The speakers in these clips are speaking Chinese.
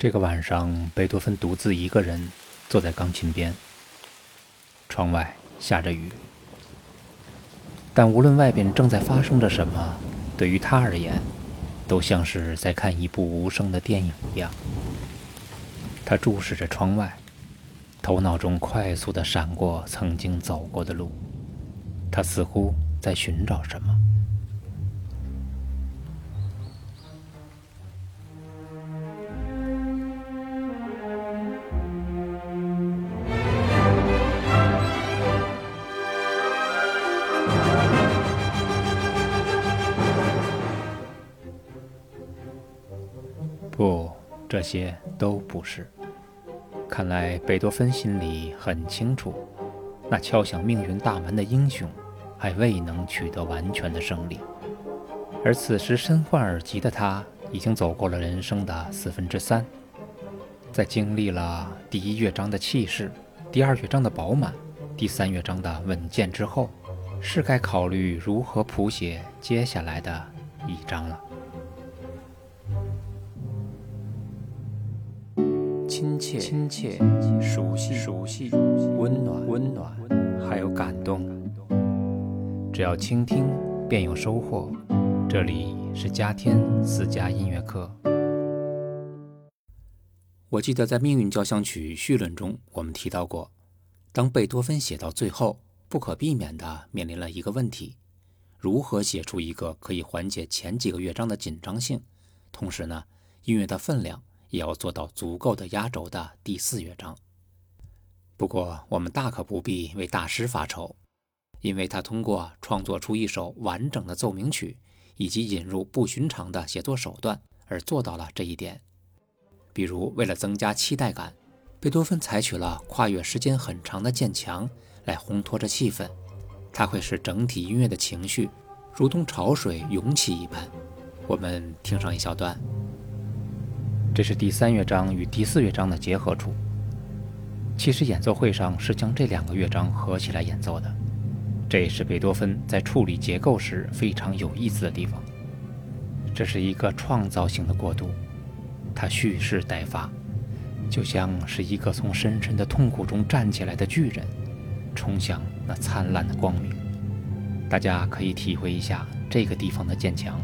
这个晚上，贝多芬独自一个人坐在钢琴边。窗外下着雨，但无论外边正在发生着什么，对于他而言，都像是在看一部无声的电影一样。他注视着窗外，头脑中快速地闪过曾经走过的路，他似乎在寻找什么。这些都不是。看来贝多芬心里很清楚，那敲响命运大门的英雄还未能取得完全的胜利，而此时身患耳疾的他已经走过了人生的四分之三。在经历了第一乐章的气势、第二乐章的饱满、第三乐章的稳健之后，是该考虑如何谱写接下来的一章了。亲切、亲切、熟悉、熟悉、温暖、温暖，还有感动。只要倾听，便有收获。这里是嘉天私家音乐课。我记得在《命运交响曲》序论中，我们提到过，当贝多芬写到最后，不可避免地面临了一个问题：如何写出一个可以缓解前几个乐章的紧张性，同时呢，音乐的分量。也要做到足够的压轴的第四乐章。不过，我们大可不必为大师发愁，因为他通过创作出一首完整的奏鸣曲，以及引入不寻常的写作手段而做到了这一点。比如，为了增加期待感，贝多芬采取了跨越时间很长的渐强来烘托着气氛，它会使整体音乐的情绪如同潮水涌起一般。我们听上一小段。这是第三乐章与第四乐章的结合处。其实演奏会上是将这两个乐章合起来演奏的，这也是贝多芬在处理结构时非常有意思的地方。这是一个创造性的过渡，他蓄势待发，就像是一个从深深的痛苦中站起来的巨人，冲向那灿烂的光明。大家可以体会一下这个地方的渐强，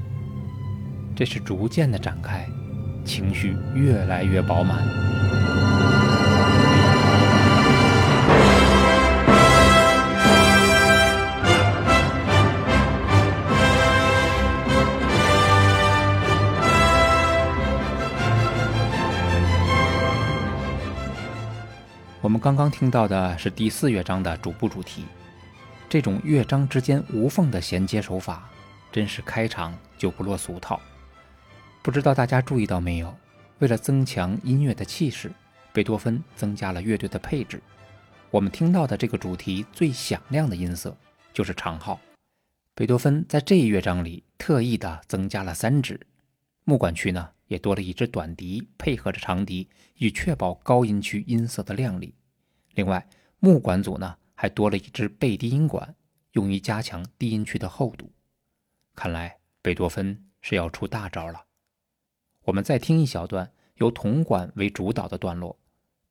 这是逐渐的展开。情绪越来越饱满。我们刚刚听到的是第四乐章的主部主题，这种乐章之间无缝的衔接手法，真是开场就不落俗套。不知道大家注意到没有？为了增强音乐的气势，贝多芬增加了乐队的配置。我们听到的这个主题最响亮的音色就是长号。贝多芬在这一乐章里特意的增加了三指，木管区呢也多了一支短笛配合着长笛，以确保高音区音色的亮丽。另外，木管组呢还多了一支倍低音管，用于加强低音区的厚度。看来贝多芬是要出大招了。我们再听一小段由铜管为主导的段落。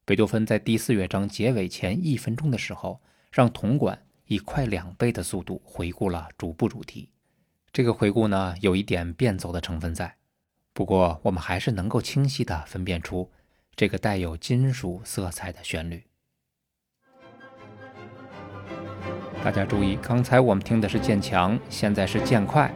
贝多芬在第四乐章结尾前一分钟的时候，让铜管以快两倍的速度回顾了主部主题。这个回顾呢，有一点变奏的成分在，不过我们还是能够清晰地分辨出这个带有金属色彩的旋律。大家注意，刚才我们听的是渐强，现在是渐快。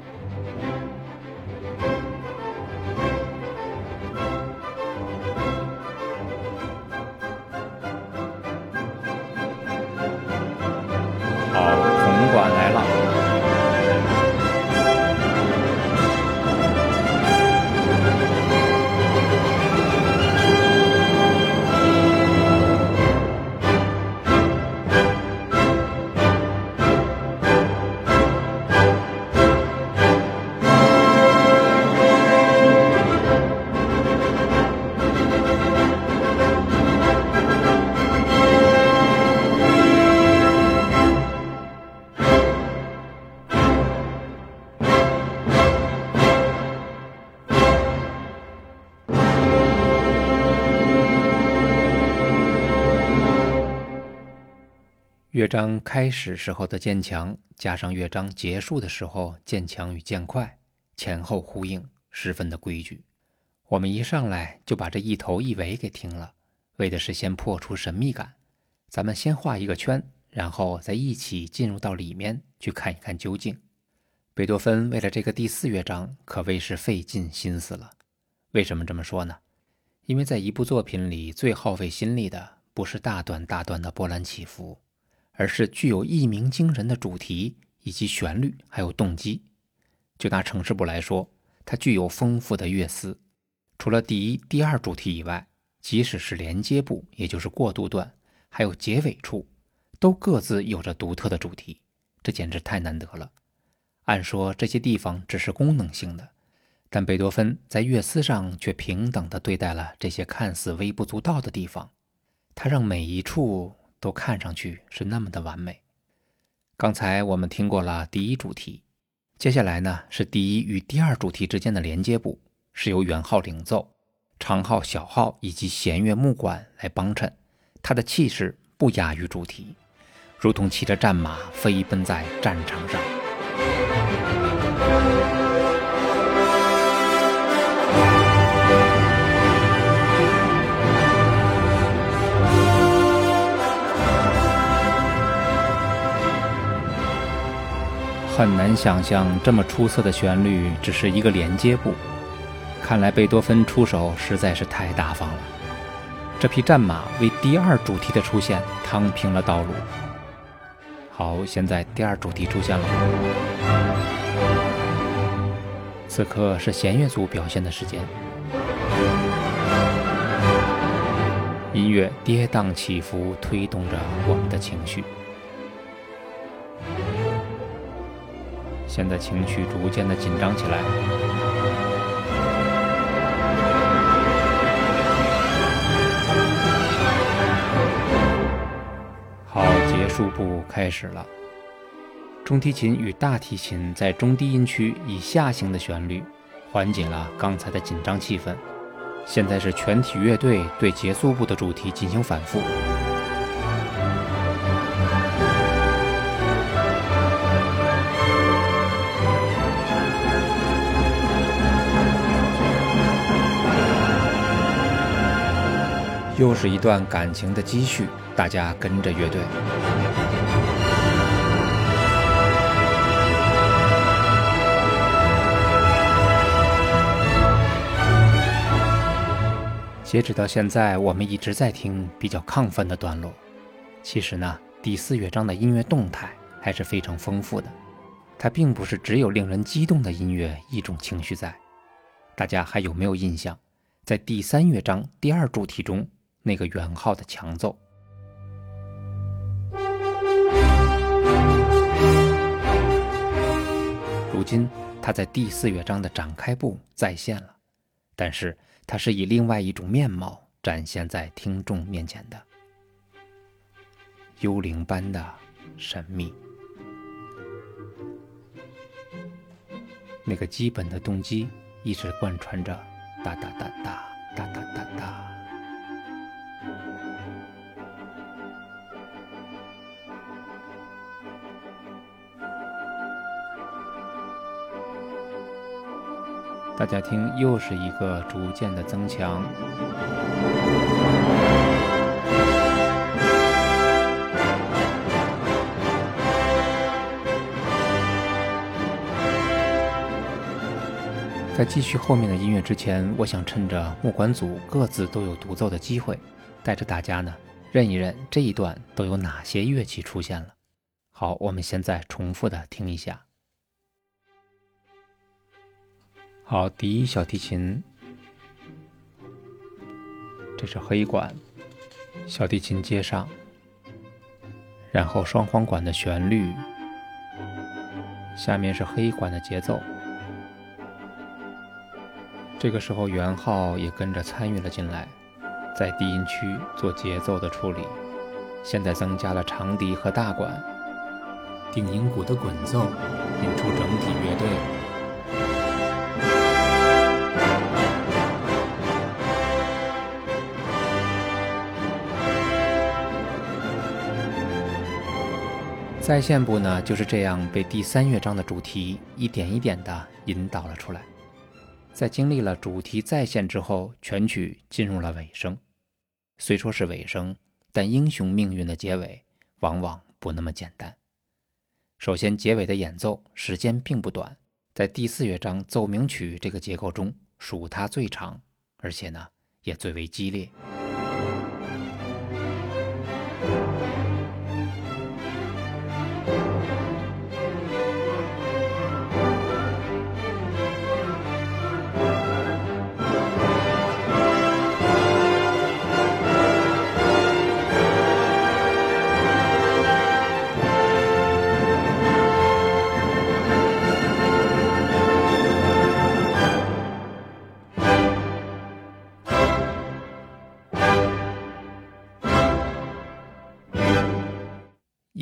乐章开始时候的渐强，加上乐章结束的时候渐强与渐快，前后呼应，十分的规矩。我们一上来就把这一头一尾给听了，为的是先破除神秘感。咱们先画一个圈，然后再一起进入到里面去看一看究竟。贝多芬为了这个第四乐章可谓是费尽心思了。为什么这么说呢？因为在一部作品里最耗费心力的不是大段大段的波澜起伏。而是具有一鸣惊人的主题以及旋律，还有动机。就拿城市部来说，它具有丰富的乐思。除了第一、第二主题以外，即使是连接部，也就是过渡段，还有结尾处，都各自有着独特的主题。这简直太难得了。按说这些地方只是功能性的，但贝多芬在乐思上却平等地对待了这些看似微不足道的地方。他让每一处。都看上去是那么的完美。刚才我们听过了第一主题，接下来呢是第一与第二主题之间的连接部，是由圆号领奏，长号、小号以及弦乐、木管来帮衬，它的气势不亚于主题，如同骑着战马飞奔在战场上。很难想象这么出色的旋律只是一个连接部，看来贝多芬出手实在是太大方了。这匹战马为第二主题的出现趟平了道路。好，现在第二主题出现了，此刻是弦乐组表现的时间，音乐跌宕起伏，推动着我们的情绪。现在情绪逐渐的紧张起来。好，结束部开始了。中提琴与大提琴在中低音区以下行的旋律，缓解了刚才的紧张气氛。现在是全体乐队对结束部的主题进行反复。又是一段感情的积蓄，大家跟着乐队。截止到现在，我们一直在听比较亢奋的段落。其实呢，第四乐章的音乐动态还是非常丰富的，它并不是只有令人激动的音乐一种情绪在。大家还有没有印象，在第三乐章第二主题中？那个圆号的强奏，如今他在第四乐章的展开部再现了，但是他是以另外一种面貌展现在听众面前的，幽灵般的神秘。那个基本的动机一直贯穿着，哒哒哒哒哒哒哒哒。大家听，又是一个逐渐的增强。在继续后面的音乐之前，我想趁着木管组各自都有独奏的机会，带着大家呢认一认这一段都有哪些乐器出现了。好，我们现在重复的听一下。好，第一小提琴，这是黑管，小提琴接上，然后双簧管的旋律，下面是黑管的节奏。这个时候圆号也跟着参与了进来，在低音区做节奏的处理。现在增加了长笛和大管，定音鼓的滚奏，引出整体乐队。在线部呢就是这样被第三乐章的主题一点一点地引导了出来。在经历了主题再现之后，全曲进入了尾声。虽说是尾声，但英雄命运的结尾往往不那么简单。首先，结尾的演奏时间并不短，在第四乐章奏鸣曲这个结构中，属它最长，而且呢也最为激烈。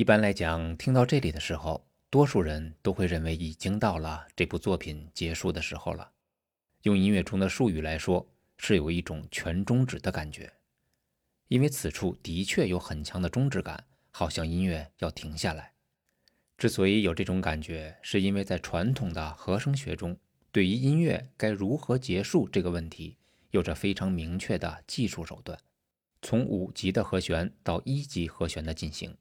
一般来讲，听到这里的时候，多数人都会认为已经到了这部作品结束的时候了。用音乐中的术语来说，是有一种全终止的感觉，因为此处的确有很强的终止感，好像音乐要停下来。之所以有这种感觉，是因为在传统的和声学中，对于音乐该如何结束这个问题，有着非常明确的技术手段，从五级的和弦到一级和弦的进行。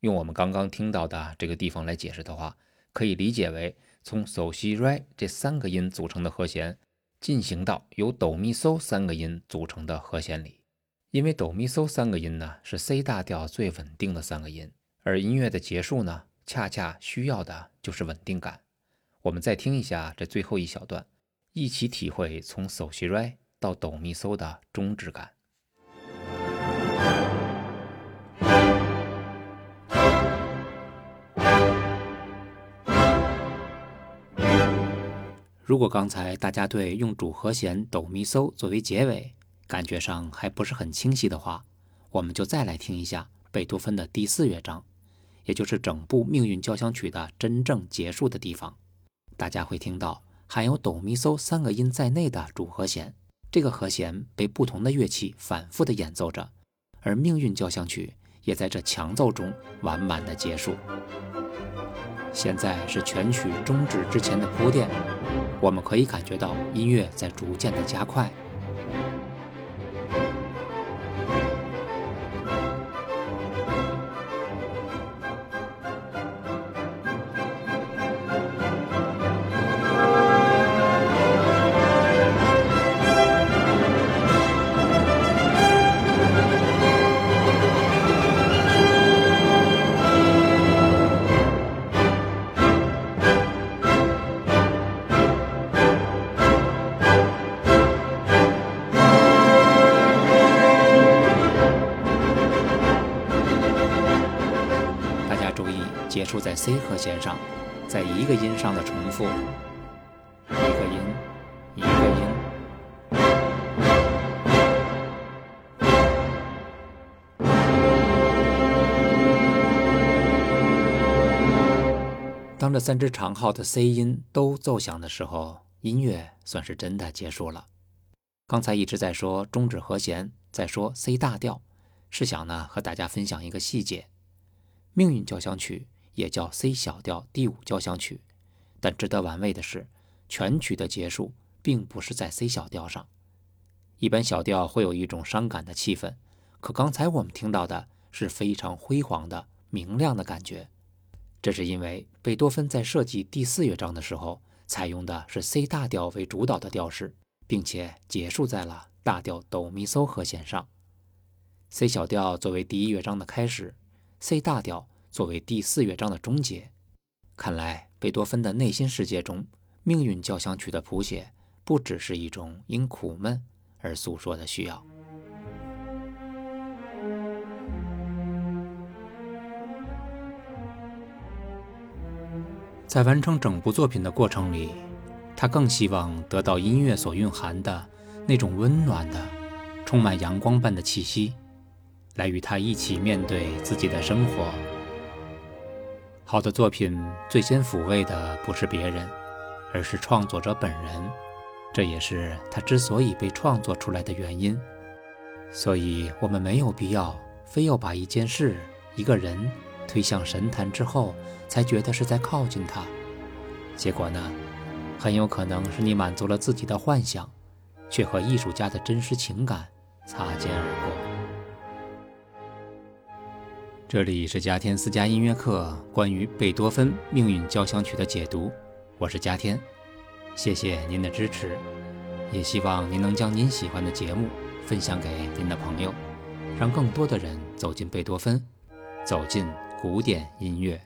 用我们刚刚听到的这个地方来解释的话，可以理解为从嗦西瑞这三个音组成的和弦进行到由哆咪嗦三个音组成的和弦里。因为哆咪嗦三个音呢是 C 大调最稳定的三个音，而音乐的结束呢恰恰需要的就是稳定感。我们再听一下这最后一小段，一起体会从嗦西瑞到哆咪嗦的终止感。如果刚才大家对用主和弦哆咪嗦作为结尾感觉上还不是很清晰的话，我们就再来听一下贝多芬的第四乐章，也就是整部命运交响曲的真正结束的地方。大家会听到含有哆咪嗦三个音在内的主和弦，这个和弦被不同的乐器反复的演奏着，而命运交响曲也在这强奏中完满的结束。现在是全曲终止之前的铺垫。我们可以感觉到音乐在逐渐的加快。在 C 和弦上，在一个音上的重复，一个音，一个音。当这三支长号的 C 音都奏响的时候，音乐算是真的结束了。刚才一直在说终止和弦，在说 C 大调，是想呢和大家分享一个细节：命运交响曲。也叫 C 小调第五交响曲，但值得玩味的是，全曲的结束并不是在 C 小调上。一般小调会有一种伤感的气氛，可刚才我们听到的是非常辉煌的、明亮的感觉。这是因为贝多芬在设计第四乐章的时候，采用的是 C 大调为主导的调式，并且结束在了大调哆咪嗦和弦上。C 小调作为第一乐章的开始，C 大调。作为第四乐章的终结，看来贝多芬的内心世界中，命运交响曲的谱写不只是一种因苦闷而诉说的需要。在完成整部作品的过程里，他更希望得到音乐所蕴含的那种温暖的、充满阳光般的气息，来与他一起面对自己的生活。好的作品最先抚慰的不是别人，而是创作者本人，这也是他之所以被创作出来的原因。所以，我们没有必要非要把一件事、一个人推向神坛之后，才觉得是在靠近他。结果呢，很有可能是你满足了自己的幻想，却和艺术家的真实情感擦肩而过。这里是嘉天私家音乐课关于贝多芬命运交响曲的解读，我是嘉天，谢谢您的支持，也希望您能将您喜欢的节目分享给您的朋友，让更多的人走进贝多芬，走进古典音乐。